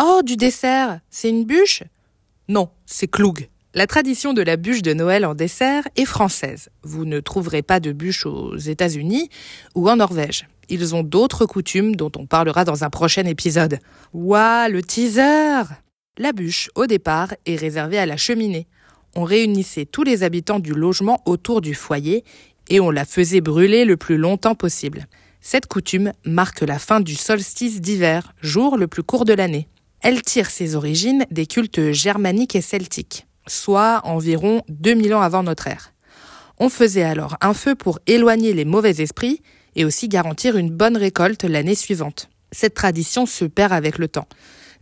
Oh, du dessert C'est une bûche? Non, c'est cloug. La tradition de la bûche de Noël en dessert est française. Vous ne trouverez pas de bûche aux États-Unis ou en Norvège. Ils ont d'autres coutumes dont on parlera dans un prochain épisode. Ouah, le teaser La bûche, au départ, est réservée à la cheminée. On réunissait tous les habitants du logement autour du foyer et on la faisait brûler le plus longtemps possible. Cette coutume marque la fin du solstice d'hiver, jour le plus court de l'année. Elle tire ses origines des cultes germaniques et celtiques soit environ 2000 ans avant notre ère. On faisait alors un feu pour éloigner les mauvais esprits et aussi garantir une bonne récolte l'année suivante. Cette tradition se perd avec le temps.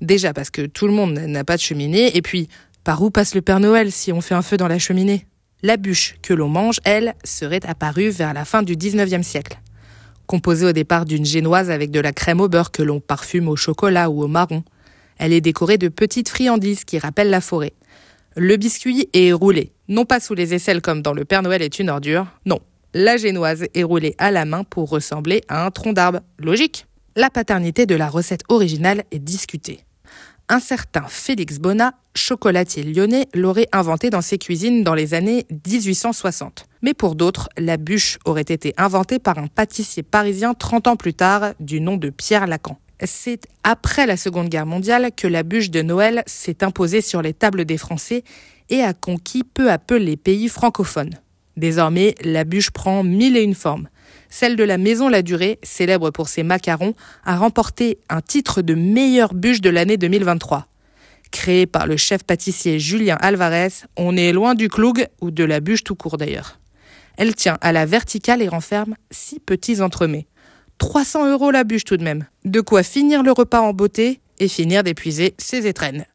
Déjà parce que tout le monde n'a pas de cheminée, et puis par où passe le Père Noël si on fait un feu dans la cheminée? La bûche que l'on mange, elle, serait apparue vers la fin du 19e siècle. Composée au départ d'une génoise avec de la crème au beurre que l'on parfume au chocolat ou au marron. Elle est décorée de petites friandises qui rappellent la forêt. Le biscuit est roulé, non pas sous les aisselles comme dans Le Père Noël est une ordure, non. La génoise est roulée à la main pour ressembler à un tronc d'arbre. Logique. La paternité de la recette originale est discutée. Un certain Félix Bonnat, chocolatier lyonnais, l'aurait inventé dans ses cuisines dans les années 1860. Mais pour d'autres, la bûche aurait été inventée par un pâtissier parisien 30 ans plus tard du nom de Pierre Lacan. C'est après la Seconde Guerre mondiale que la bûche de Noël s'est imposée sur les tables des Français et a conquis peu à peu les pays francophones. Désormais, la bûche prend mille et une formes. Celle de la Maison La Durée, célèbre pour ses macarons, a remporté un titre de meilleure bûche de l'année 2023. Créée par le chef pâtissier Julien Alvarez, on est loin du cloug ou de la bûche tout court d'ailleurs. Elle tient à la verticale et renferme six petits entremets. 300 euros la bûche tout de même. De quoi finir le repas en beauté et finir d'épuiser ses étrennes.